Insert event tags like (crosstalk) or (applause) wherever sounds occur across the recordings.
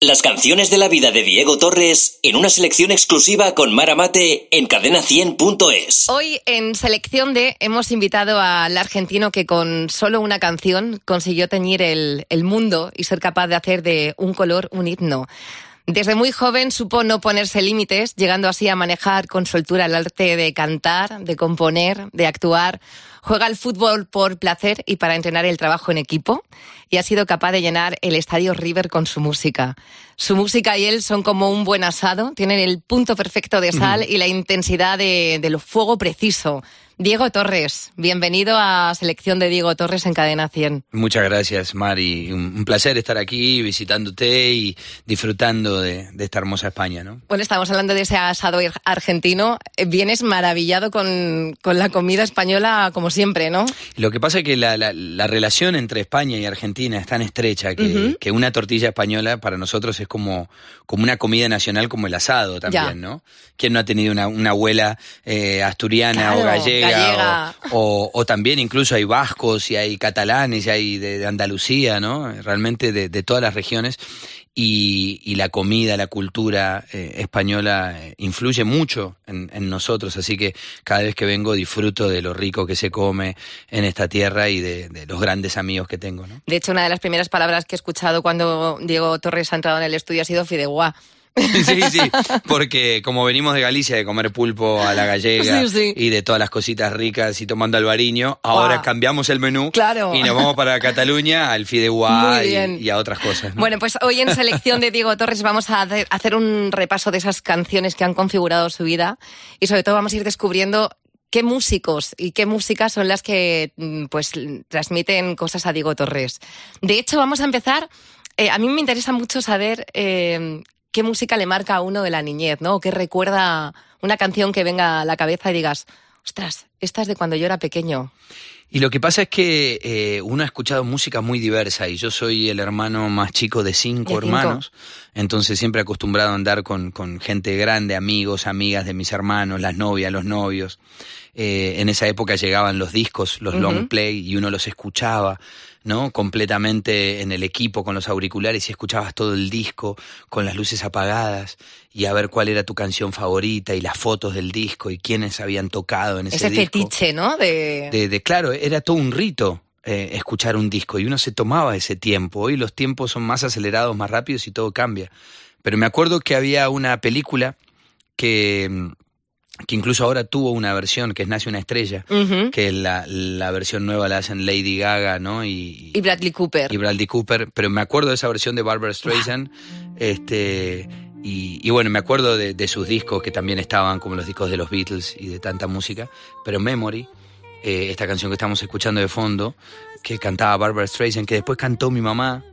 Las canciones de la vida de Diego Torres en una selección exclusiva con Mara Mate en cadena100.es. Hoy en selección de hemos invitado al argentino que con solo una canción consiguió teñir el, el mundo y ser capaz de hacer de un color un himno. Desde muy joven supo no ponerse límites, llegando así a manejar con soltura el arte de cantar, de componer, de actuar. Juega al fútbol por placer y para entrenar el trabajo en equipo y ha sido capaz de llenar el estadio River con su música. Su música y él son como un buen asado, tienen el punto perfecto de sal y la intensidad de, de lo fuego preciso. Diego Torres, bienvenido a Selección de Diego Torres en Cadena 100. Muchas gracias, Mari. Un, un placer estar aquí visitándote y disfrutando de, de, esta hermosa España, ¿no? Bueno, estamos hablando de ese asado argentino. Vienes maravillado con, con la comida española, como siempre, ¿no? Lo que pasa es que la, la, la relación entre España y Argentina es tan estrecha que, uh -huh. que, una tortilla española para nosotros es como, como una comida nacional, como el asado también, ya. ¿no? ¿Quién no ha tenido una, una abuela eh, asturiana claro, o gallega? Gallega. O, o, o, también incluso hay vascos y hay catalanes y hay de, de Andalucía, ¿no? Realmente de, de todas las regiones. Y, y, la comida, la cultura eh, española eh, influye mucho en, en, nosotros, así que cada vez que vengo disfruto de lo rico que se come en esta tierra y de, de los grandes amigos que tengo. ¿no? De hecho, una de las primeras palabras que he escuchado cuando Diego Torres ha entrado en el estudio ha sido fideuá. (laughs) Sí, sí, porque como venimos de Galicia de comer pulpo a la gallega sí, sí. y de todas las cositas ricas y tomando albariño, ahora wow. cambiamos el menú claro. y nos vamos para Cataluña al fideuá y, y, a otras cosas. ¿no? Bueno, pues hoy en selección de Diego Torres vamos a hacer un repaso de esas canciones que han configurado su vida y sobre todo vamos a ir descubriendo qué músicos y qué músicas son las que mm, pues transmiten cosas a Diego Torres. De hecho, vamos a empezar. Eh, a mí me interesa mucho saber eh, qué música le marca a uno de la niñez, ¿no? O qué recuerda una canción que venga a la cabeza y digas, ostras, esta es de cuando yo era pequeño. Y lo que pasa es que eh, uno ha escuchado música muy diversa y yo soy el hermano más chico de cinco, de hermanos, entonces siempre acostumbrado a andar con, con, gente grande, amigos, amigas de mis hermanos, las novias, los novios. Eh, en esa época llegaban los discos, los uh -huh. long play y uno los escuchaba. ¿No? Completamente en el equipo con los auriculares y escuchabas todo el disco con las luces apagadas y a ver cuál era tu canción favorita y las fotos del disco y quiénes habían tocado en ese, ese disco. fetiche, ¿no? De... De, de... claro, era todo un rito. Eh, escuchar un disco y uno se tomaba ese tiempo. Hoy los tiempos son más acelerados, más rápidos y todo cambia. Pero me acuerdo que había una película que que incluso ahora tuvo una versión que es Nace una estrella, uh -huh. que la, la, versión nueva la hacen Lady Gaga, ¿no? Y, y, Bradley Cooper. Y Bradley Cooper, pero me acuerdo de esa versión de Barbara Streisand, este, y, y, bueno, me acuerdo de, de, sus discos que también estaban como los discos de los Beatles y de tanta música, pero Memory, eh, esta canción que estamos escuchando de fondo, que cantaba Barbara Streisand, que después cantó mi mamá,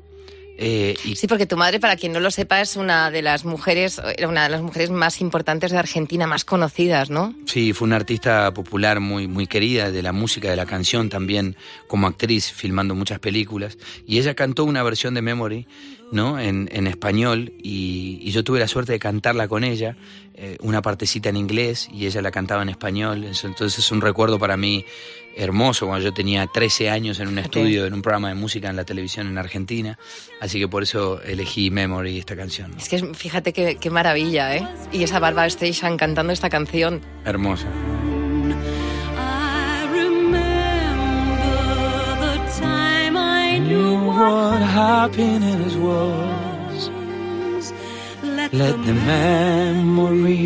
eh, y... Sí, porque tu madre, para quien no lo sepa, es una de las mujeres, era una de las mujeres más importantes de Argentina, más conocidas, ¿no? Sí, fue una artista popular muy, muy querida de la música, de la canción, también como actriz, filmando muchas películas. Y ella cantó una versión de Memory, ¿no? En, en español, y, y, yo tuve la suerte de cantarla con ella, eh, una partecita en inglés, y ella la cantaba en español. Entonces es un recuerdo para mí hermoso cuando yo tenía 13 años en un estudio, okay. en un programa de música en la televisión en Argentina. Así que por eso elegí Memory, esta canción. Es que fíjate qué, qué maravilla, ¿eh? Y esa Barbara Streisand cantando esta canción. Hermosa. What happiness was. Let, the memory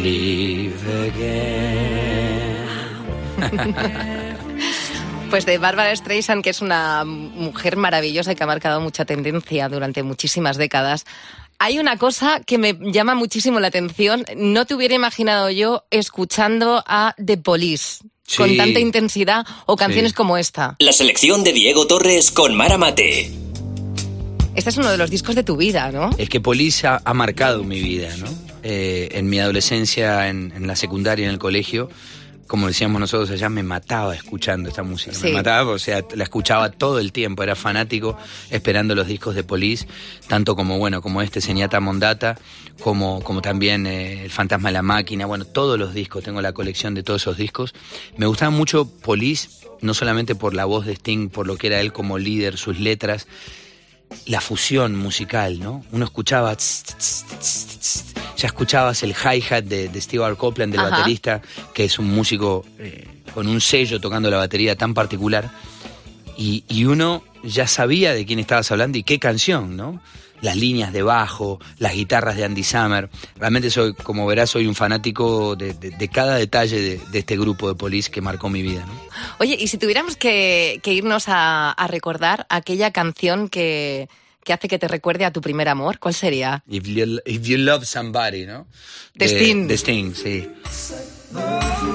live again. Pues de Bárbara Streisand, que es una mujer maravillosa y que ha marcado mucha tendencia durante muchísimas décadas. Hay una cosa que me llama muchísimo la atención. No te hubiera imaginado yo escuchando a The Police. Sí. Con tanta intensidad o canciones sí. como esta. La selección de Diego Torres con Mara Mate. Este es uno de los discos de tu vida, ¿no? Es que Police ha, ha marcado mi vida, ¿no? Eh, en mi adolescencia, en, en la secundaria, en el colegio, como decíamos nosotros allá, me mataba escuchando esta música. Sí. Me mataba, o sea, la escuchaba todo el tiempo, era fanático esperando los discos de Police, tanto como, bueno, como este Señata Mondata, como, como también eh, El Fantasma de la Máquina, bueno, todos los discos, tengo la colección de todos esos discos. Me gustaba mucho Police, no solamente por la voz de Sting, por lo que era él como líder, sus letras, la fusión musical, ¿no? Uno escuchaba, tss, tss, tss, tss, ya escuchabas el hi-hat de, de Steve R. Copeland, del Ajá. baterista, que es un músico eh, con un sello tocando la batería tan particular, y, y uno ya sabía de quién estabas hablando y qué canción, ¿no? Las líneas de bajo, las guitarras de Andy Summer. Realmente soy, como verás, soy un fanático de, de- de cada detalle de, de este grupo de Police que marcó mi vida, ¿no? Oye, y si tuviéramos que, que irnos a, a recordar aquella canción que, que hace que te recuerde a tu primer amor, ¿cuál sería? If you, if you love somebody, ¿no? De Sting. De Sting, sí.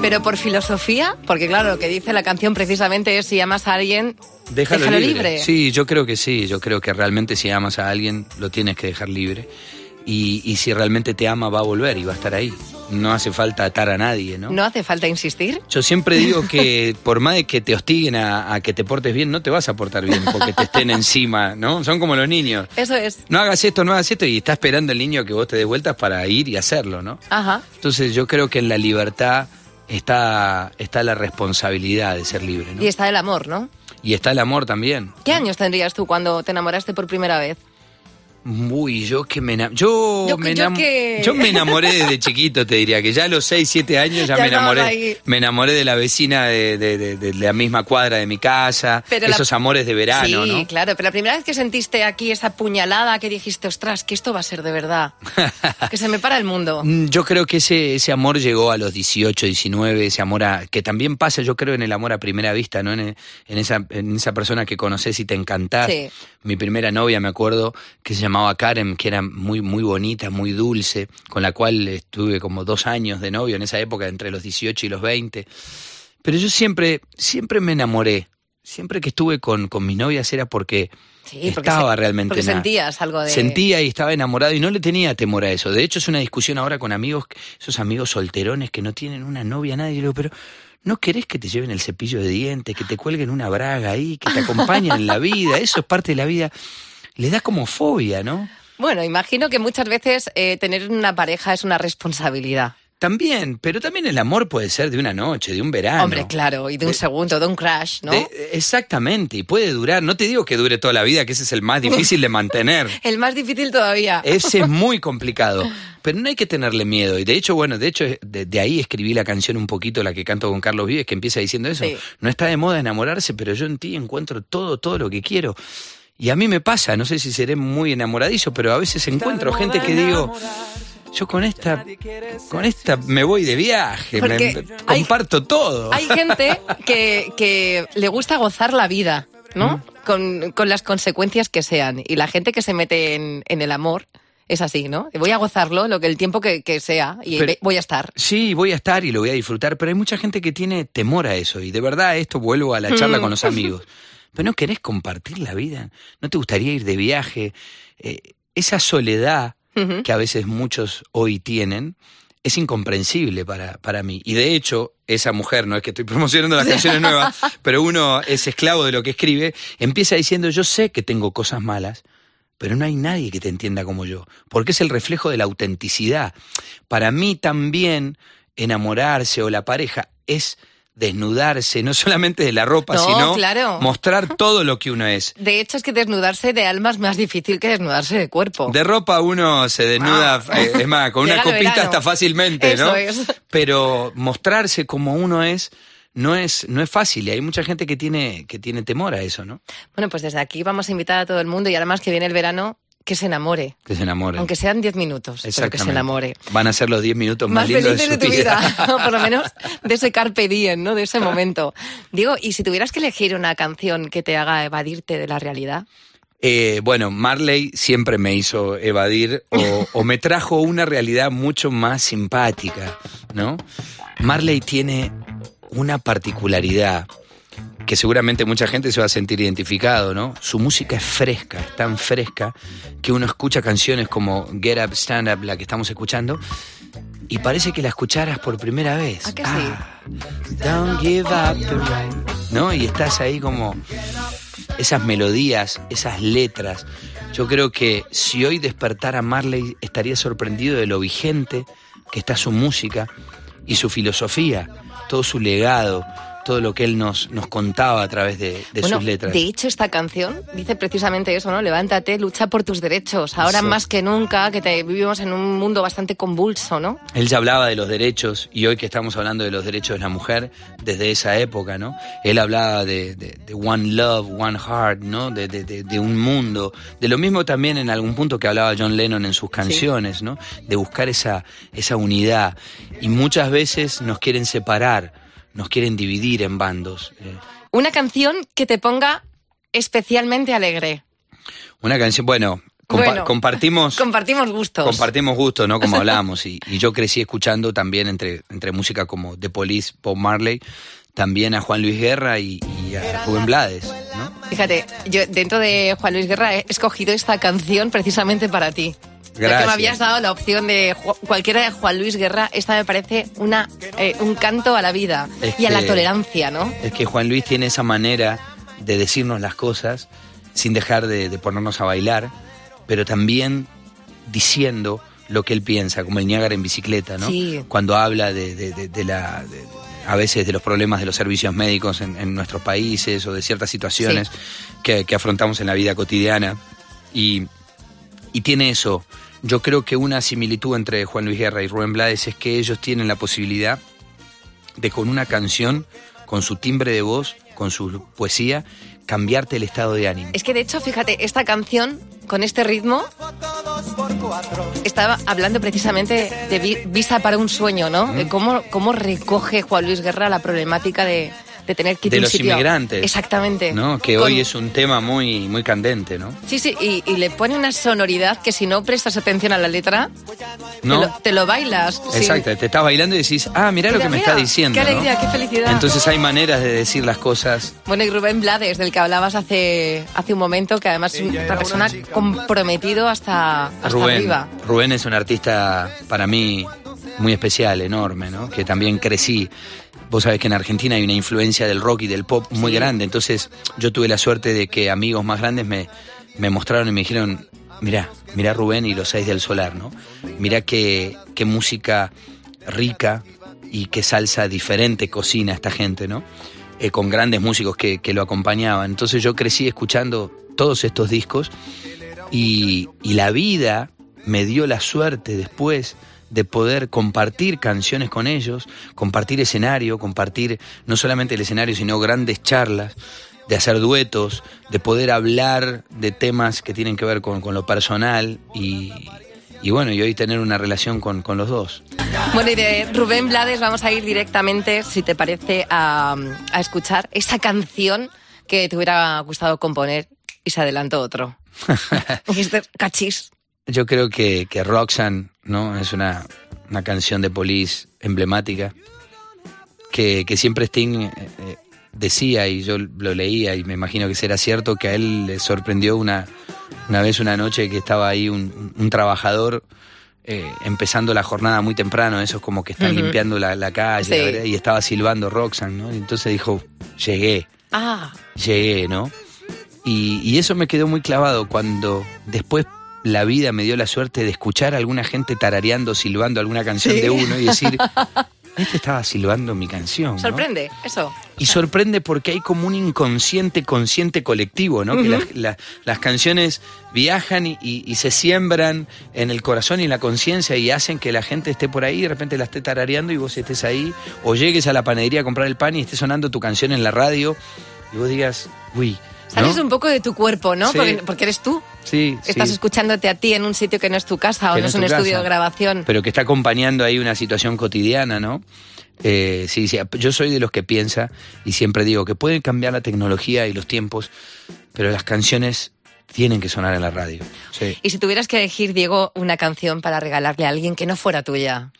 Pero por filosofía, porque claro, lo que dice la canción precisamente es si amas a alguien, Déjalo, déjalo libre. libre. Sí, yo creo que sí. Yo creo que realmente si amas a alguien, lo tienes que dejar libre. Y, y si realmente te ama, va a volver y va a estar ahí. No hace falta atar a nadie, ¿no? ¿No hace falta insistir? Yo siempre (laughs) digo que por más de que te hostiguen a, a que te portes bien, no te vas a portar bien porque te estén encima, ¿no? Son como los niños. Eso es. No hagas esto, no hagas esto y está esperando el niño que vos te des vueltas para ir y hacerlo, ¿no? Ajá. Entonces yo creo que en la libertad está, está la responsabilidad de ser libre, ¿no? Y está el amor, ¿no? Y está el amor también. ¿Qué años tendrías tú cuando te enamoraste por primera vez? Uy, yo que me ena- yo, Yo- me yo enam- que- yo me enamoré desde chiquito, te diría, que ya a los 6, 7 años ya, Ya me enamoré. ahí. Me enamoré de la vecina de, de- de- de la misma cuadra de mi casa, Pero la- esos amores de verano, sí, ¿no? claro, pero la primera vez que sentiste aquí esa puñalada que dijiste, ostras, que esto va a ser de verdad, (laughs) que se me para el mundo. Mm, Yo creo que ese, ese amor llegó a los 18, 19, ese amor a, que también pasa, yo creo, en el amor a primera vista, ¿no? En, en esa, en esa persona que conoces y te encantás. Sí. Mi primera novia, me acuerdo, que se llamaba Karen, que era muy, muy bonita, muy dulce, con la cual estuve como dos años de novio en esa época, entre los 18 y los 20. Pero yo siempre, siempre me enamoré. Siempre que estuve con, con mis novias era porque Sí, porque estaba se- realmente porque sentías algo de... Sentía y estaba enamorado y no le tenía temor a eso. De hecho, es una discusión ahora con amigos, esos amigos solterones que no tienen una novia, nadie. Y le digo, pero ¿no querés que te lleven el cepillo de dientes, que te cuelguen una braga ahí, que te acompañen en la vida? Eso es parte de la vida. Le da como fobia, ¿no? Bueno, imagino que muchas veces eh, tener una pareja es una responsabilidad. También, pero también el amor puede ser de una noche, de un verano. Hombre, claro, y de un De- segundo, de un crash, ¿no? De- exactamente, y puede durar. No te digo que dure toda la vida, que ese es el más difícil de mantener. (laughs) El más difícil todavía. Ese es (laughs) muy complicado, pero no hay que tenerle miedo. Y de hecho, bueno, de hecho, de, de ahí escribí la canción un poquito, la que canto con Carlos Vives, que empieza diciendo eso. Sí. No está de moda enamorarse, pero yo en ti encuentro todo, todo lo que quiero. Y a mí me pasa, no sé si seré muy enamoradizo, pero a veces encuentro gente que digo, yo con esta, con esta me voy de viaje, me- hay- comparto todo. Hay gente que, que le gusta gozar la vida, ¿no? Mm. Con, con las consecuencias que sean. Y la gente que se mete en, en el amor es así, ¿no? Voy a gozarlo lo que el tiempo que, que sea y Pero- voy a estar. Sí, voy a estar y lo voy a disfrutar, pero hay mucha gente que tiene temor a eso. Y de verdad, esto vuelvo a la charla Mm. con los (laughs) amigos. Pero no querés compartir la vida, no te gustaría ir de viaje. Eh, esa soledad que a veces muchos hoy tienen es incomprensible para, para mí. Y de hecho, esa mujer, no es que estoy promocionando las (laughs) canciones nuevas, pero uno es esclavo de lo que escribe, empieza diciendo, yo sé que tengo cosas malas, pero no hay nadie que te entienda como yo, porque es el reflejo de la autenticidad. Para mí también enamorarse o la pareja es desnudarse, no solamente de la ropa, No, sino claro. mostrar todo lo que uno es. De hecho, es que desnudarse de alma es más difícil que desnudarse de cuerpo. De ropa uno se desnuda, Ah. eh, es más, con (laughs) una copita hasta fácilmente, Eso ¿no? es. Pero mostrarse como uno es no es no es fácil y hay mucha gente que tiene que tiene temor a eso, ¿no? Bueno, pues desde aquí vamos a invitar a todo el mundo y además que viene el verano, que se enamore. Que se enamoren. Aunque sean 10 minutos, pero que se enamore. Van a ser los 10 minutos más, Más lindos felices de su tu vida, (laughs) por lo menos de ese carpe diem, ¿no? De ese (laughs) momento. Digo, y si tuvieras que elegir una canción que te haga evadirte de la realidad, Eh, bueno, Marley siempre me hizo evadir o, o me trajo una realidad mucho más simpática, ¿no? Marley tiene una particularidad que seguramente mucha gente se va a sentir identificado, ¿no? Su música es fresca, es tan fresca que uno escucha canciones como Get Up, Stand Up, la que estamos escuchando, y parece que la escucharas por primera vez. ¿A que sí? don't give up the right. ¿No? Y estás ahí como esas melodías, esas letras. Yo creo que si hoy despertara Marley estaría sorprendido de lo vigente que está su música y su filosofía, todo su legado, todo lo que él nos, nos contaba a través de, de Bueno, sus letras. de hecho, esta canción dice precisamente eso, ¿no? Levántate, lucha por tus derechos. Ahora Exacto. más que nunca, que te, vivimos en un mundo bastante convulso, ¿no? Él ya hablaba de los derechos y hoy que estamos hablando de los derechos de la mujer, desde esa época, ¿no? Él hablaba de, de- de one love, one heart, ¿no? De, de- un mundo. De lo mismo también en algún punto que hablaba John Lennon en sus canciones, ¿no? De buscar esa, esa unidad. Y muchas veces nos quieren separar, nos quieren dividir en bandos. Eh, Una canción que te ponga especialmente alegre. una canción, bueno, compa- Bueno, compartimos... (laughs) Compartimos gustos. Compartimos gustos, ¿no? Como (laughs) hablábamos. Y, y yo crecí escuchando también entre, entre música como The Police, Bob Marley, también a Juan Luis Guerra y, y a Rubén Blades, ¿no? Fíjate, yo dentro de Juan Luis Guerra he escogido esta canción precisamente para ti. Ya que Gracias. me habías dado la opción de Ju- cualquiera de Juan Luis Guerra, esta me parece una, eh, un canto a la vida Es y a la que- tolerancia, ¿no? Es que Juan Luis tiene esa manera de decirnos las cosas sin dejar de, de ponernos a bailar, pero también diciendo lo que él piensa, como el Niágara en bicicleta, ¿no? Sí. Cuando habla de, de- de- la... a veces de los problemas de los servicios médicos en, en nuestros países o de ciertas situaciones que, que afrontamos en la vida cotidiana. Y, y tiene eso. Yo creo que una similitud entre Juan Luis Guerra y Rubén Blades es que ellos tienen la posibilidad de con una canción, con su timbre de voz, con su poesía, cambiarte el estado de ánimo. Es que de hecho, fíjate, esta canción con este ritmo estaba hablando precisamente de vi- Visa para un sueño, ¿no? De cómo, cómo recoge Juan Luis Guerra la problemática de, de tener que ir De a un los sitio- inmigrantes. Exactamente. ¿no? Que Con- hoy es un tema muy, muy candente, ¿no? Sí, sí, y, y le pone una sonoridad que si no prestas atención a la letra, ¿No? te, lo, te lo bailas. sí. Exacto, te estás bailando y decís, ah, mirá lo Mira, que me mira, está diciendo. Qué ¿no? alegría, qué felicidad. Entonces hay maneras de decir las cosas. Bueno, y Rubén Blades, del que hablabas hace, hace un momento, que además es una persona comprometido hasta, hasta Rubén, arriba. Rubén es un artista para mí muy especial, enorme, ¿no? Que también crecí. Vos sabés que en Argentina hay una influencia del rock y del pop muy grande, entonces yo tuve la suerte de que amigos más grandes me, me mostraron y me dijeron, mirá, mirá Rubén y los seis del solar, ¿no? Mirá qué, qué música rica y qué salsa diferente cocina esta gente, ¿no? Eh, con grandes músicos que, que lo acompañaban. Entonces yo crecí escuchando todos estos discos y, y la vida me dio la suerte después de poder compartir canciones con ellos, compartir escenario, compartir no solamente el escenario, sino grandes charlas, de hacer duetos, de poder hablar de temas que tienen que ver con, con lo personal y, y bueno, y hoy tener una relación con, con los dos. Bueno, y de Rubén Blades vamos a ir directamente, si te parece, a, a escuchar esa canción que te hubiera gustado componer y se adelantó otro. (laughs) Este cachis. Yo creo que, que Roxanne, ¿no? Es una, una canción de Police emblemática que, que siempre Sting eh, eh, decía, y yo lo leía, y me imagino que será cierto, que a él le sorprendió una, una vez, una noche, que estaba ahí un, un trabajador eh, empezando la jornada muy temprano, esos como que están limpiando la, la calle, Sí. la vereda, y estaba silbando Roxanne, ¿no? Y entonces dijo, llegué Ah, llegué, ¿no? Y, y eso me quedó muy clavado cuando después la vida me dio la suerte de escuchar a alguna gente tarareando, silbando alguna canción Sí. de uno y decir, (laughs) este estaba silbando mi canción. ¿no? sorprende, eso. Y sorprende porque hay como un inconsciente consciente colectivo, ¿no? Que las, la- las canciones viajan y, se siembran en el corazón y en la conciencia y hacen que la gente esté por ahí y de repente la esté tarareando y vos estés ahí. O llegues a la panadería a comprar el pan y esté sonando tu canción en la radio y vos digas, uy. ¿No? Sales un poco de tu cuerpo, ¿no? Sí. Porque, porque eres tú. Sí, Estás sí. escuchándote a ti en un sitio que no es tu casa o no no es un tu estudio casa. de grabación. pero que está acompañando ahí una situación cotidiana, ¿no? Eh, sí, sí, yo soy de los que piensa y siempre digo que pueden cambiar la tecnología y los tiempos, pero las canciones tienen que sonar en la radio. Sí. Y si tuvieras que elegir, Diego, una canción para regalarle a alguien que no fuera tuya.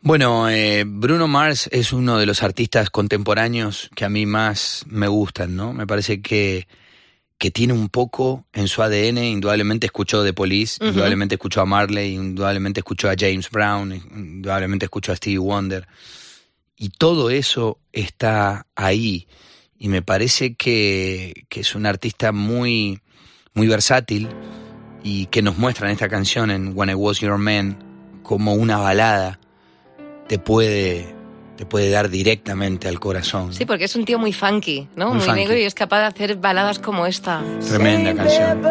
Bueno, eh, Bruno Mars es uno de los artistas contemporáneos que a mí más me gustan, ¿no? Me parece que, que tiene un poco en su ADN, indudablemente escuchó The Police, indudablemente escuchó a Marley, indudablemente escuchó a James Brown, indudablemente escuchó a Stevie Wonder. Y todo eso está ahí. Y me parece que, que es un artista muy, muy versátil y que nos muestra en esta canción, en When I Was Your Man, como una balada te puede te puede dar directamente al corazón. Sí, porque es un tío muy funky, ¿no? Muy Muy, funky. negro y es capaz de hacer baladas como esta. Tremenda canción.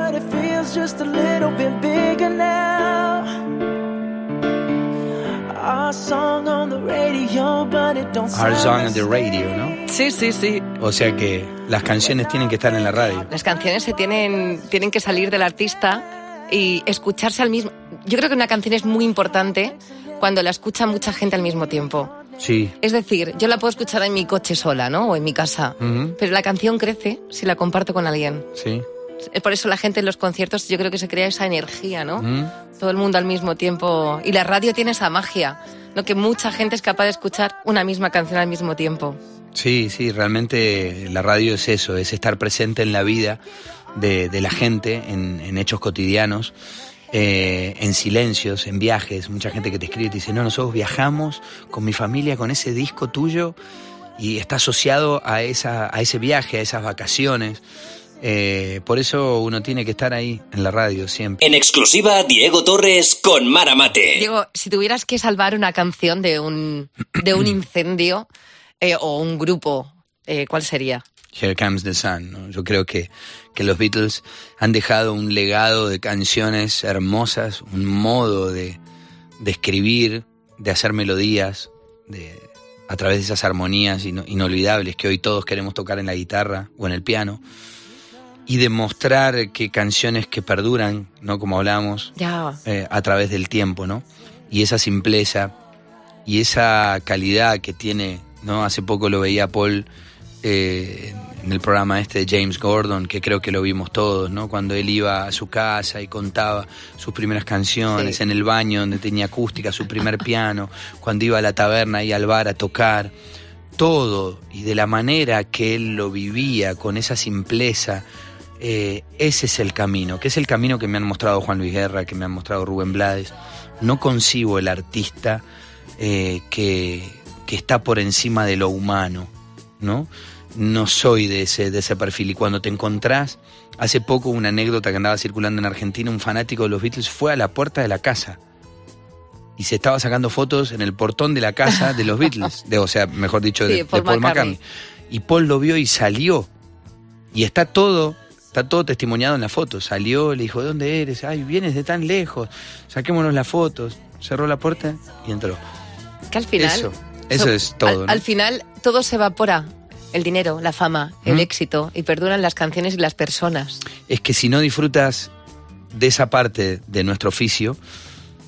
Our song on the radio, but it don't Our song on the the radio, ¿no? Sí, sí, sí. O sea que las canciones tienen que estar en la radio. Las canciones se tienen, tienen que salir del artista y escucharse al mismo. Yo creo que una canción es muy importante cuando la escucha mucha gente al mismo tiempo. Sí. Es decir, yo la puedo escuchar en mi coche sola, ¿no? O en mi casa. Pero la canción crece si la comparto con alguien. Sí. Es Por eso la gente en los conciertos yo creo que se crea esa energía, ¿no? Todo el mundo al mismo tiempo. Y la radio tiene esa magia, ¿no? Que mucha gente es capaz de escuchar una misma canción al mismo tiempo. Sí, sí, realmente la radio es eso, es estar presente en la vida de, de la gente, en, en hechos cotidianos, eh, en silencios, en viajes. Mucha gente que te escribe y te dice, no, nosotros viajamos con mi familia con ese disco tuyo y está asociado a, esa, a ese viaje, a esas vacaciones. Eh, por eso uno tiene que estar ahí en la radio siempre. En exclusiva, Diego Torres con Mara Mate. Diego, si tuvieras que salvar una canción de un, de un (clears throat) incendio eh, o un grupo, eh, ¿cuál sería? Here Comes the Sun. ¿no? Yo creo que, que los Beatles han dejado un legado de canciones hermosas, un modo de, de escribir, de hacer melodías, de, a través de esas armonías ino- inolvidables que hoy todos queremos tocar en la guitarra o en el piano, y demostrar que canciones que perduran, ¿no? Como hablamos, Ya. eh, a través del tiempo, ¿no? Y esa simpleza y esa calidad que tiene, ¿no? Hace poco lo veía Paul eh, en el programa este de James Gordon, que creo que lo vimos todos, ¿no? Cuando él iba a su casa y contaba sus primeras canciones, Sí. en el baño donde tenía acústica, su primer (laughs) piano, cuando iba a la taberna y al bar a tocar, todo y de la manera que él lo vivía, con esa simpleza, eh, ese es el camino, que es el camino que me han mostrado Juan Luis Guerra, que me han mostrado Rubén Blades. No concibo el artista eh, que, que está por encima de lo humano, ¿no? No soy de ese, de ese perfil. Y cuando te encontrás, hace poco una anécdota que andaba circulando en Argentina, un fanático de los Beatles fue a la puerta de la casa y se estaba sacando fotos en el portón de la casa de los Beatles, (laughs) de, o sea, mejor dicho, de, Sí, de Paul Paul, McCartney. McCartney. Y Paul lo vio y salió. Y está todo, está todo testimoniado en la foto. Salió, le dijo, ¿de dónde eres? Ay, vienes de tan lejos. Saquémonos las fotos. Cerró la puerta y entró. Que al final. Eso, eso so- es todo. Al, ¿no? al final todo se evapora. El dinero, la fama, el ¿Mm? éxito. Y perduran las canciones y las personas. es que si no disfrutas de esa parte de nuestro oficio,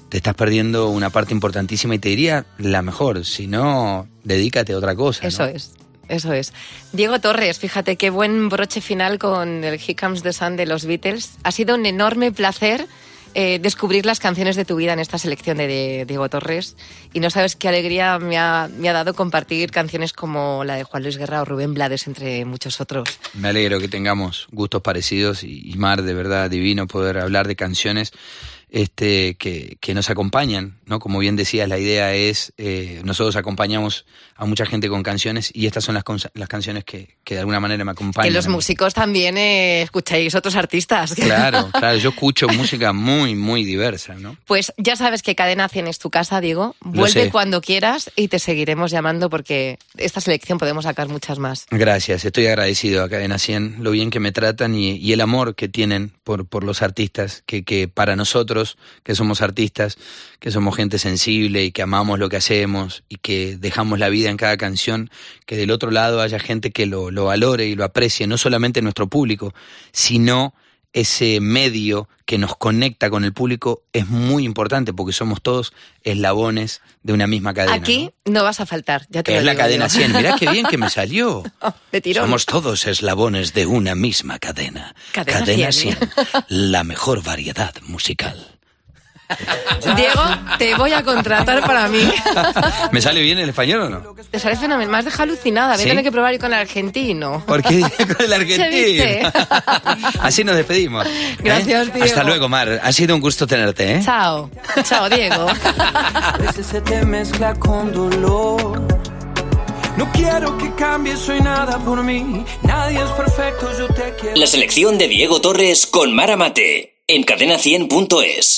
te estás perdiendo una parte importantísima y te diría la mejor. Si no, dedícate a otra cosa. ¿no? Eso es. Eso es. Diego Torres, fíjate qué buen broche final con el Here Comes the Sun de los Beatles. Ha sido un enorme placer eh, descubrir las canciones de tu vida en esta selección de, Diego Torres. Y no sabes qué alegría me ha, me ha dado compartir canciones como la de Juan Luis Guerra o Rubén Blades, entre muchos otros. Me alegro que tengamos gustos parecidos y, y Mar, de verdad, divino poder hablar de canciones este, que, que nos acompañan, ¿no? Como bien decías, la idea es, eh, nosotros acompañamos a mucha gente con canciones y estas son las, las canciones que, que de alguna manera me acompañan. Que los músicos también eh, escucháis otros artistas. (laughs) Claro, claro, yo escucho música muy, muy diversa, ¿no? Pues ya sabes que Cadena 100 es tu casa, Diego. Vuelve cuando quieras y te seguiremos llamando porque esta selección podemos sacar muchas más. Gracias, estoy agradecido a Cadena 100, lo bien que me tratan y, y el amor que tienen por, por los artistas, que, que para nosotros, que somos artistas, que somos gente sensible y que amamos lo que hacemos y que dejamos la vida en cada canción, que del otro lado haya gente que lo, lo valore y lo aprecie, no solamente nuestro público, sino ese medio que nos conecta con el público es muy importante porque somos todos eslabones de una misma cadena. Aquí ¿no? no vas a faltar, ya te Que lo es la digo cadena yo. 100. Mirá qué bien que me (laughs) salió. De tirón. Somos todos eslabones de una misma cadena. Cadena 100. la mejor variedad musical. (laughs) Diego, te voy a contratar para mí. (laughs) ¿Me sale bien el español o no? Te sale fenomenal. Me has dejado alucinada. Voy a ¿Sí? tener que probar con el argentino. Porque (laughs) con el argentino. Así nos despedimos. ¿eh? Gracias, Diego. Hasta luego, Mar. Ha sido un gusto tenerte. ¿eh? Chao. Chao, Diego. A veces se te mezcla con dolor. No quiero que cambies, soy nada por mí. Nadie es perfecto, yo te quiero. La selección de Diego Torres con Mara Mate en cadena100.es.